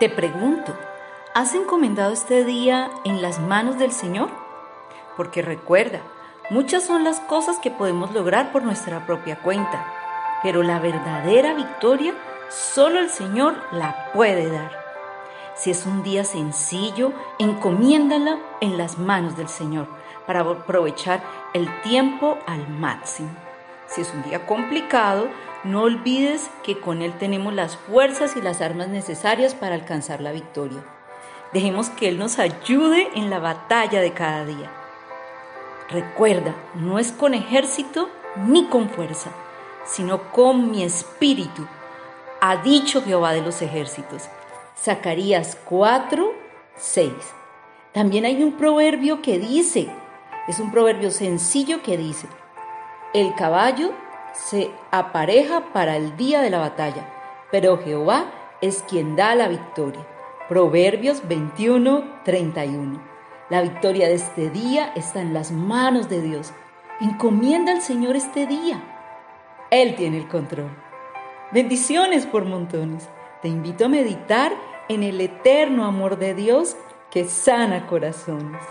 Te pregunto, ¿has encomendado este día en las manos del Señor? Porque recuerda, muchas son las cosas que podemos lograr por nuestra propia cuenta, pero la verdadera victoria solo el Señor la puede dar. Si es un día sencillo, encomiéndala en las manos del Señor para aprovechar el tiempo al máximo. Si es un día complicado, no olvides que con Él tenemos las fuerzas y las armas necesarias para alcanzar la victoria. Dejemos que Él nos ayude en la batalla de cada día. Recuerda, no es con ejército ni con fuerza, sino con mi espíritu, ha dicho Jehová de los ejércitos. Zacarías 4, 6. También hay un proverbio que dice, es un proverbio sencillo que dice, el caballo se apareja para el día de la batalla, pero Jehová es quien da la victoria. Proverbios 21, 31. La victoria de este día está en las manos de Dios. Encomienda al Señor este día. Él tiene el control. Bendiciones por montones. Te invito a meditar en el eterno amor de Dios que sana corazones.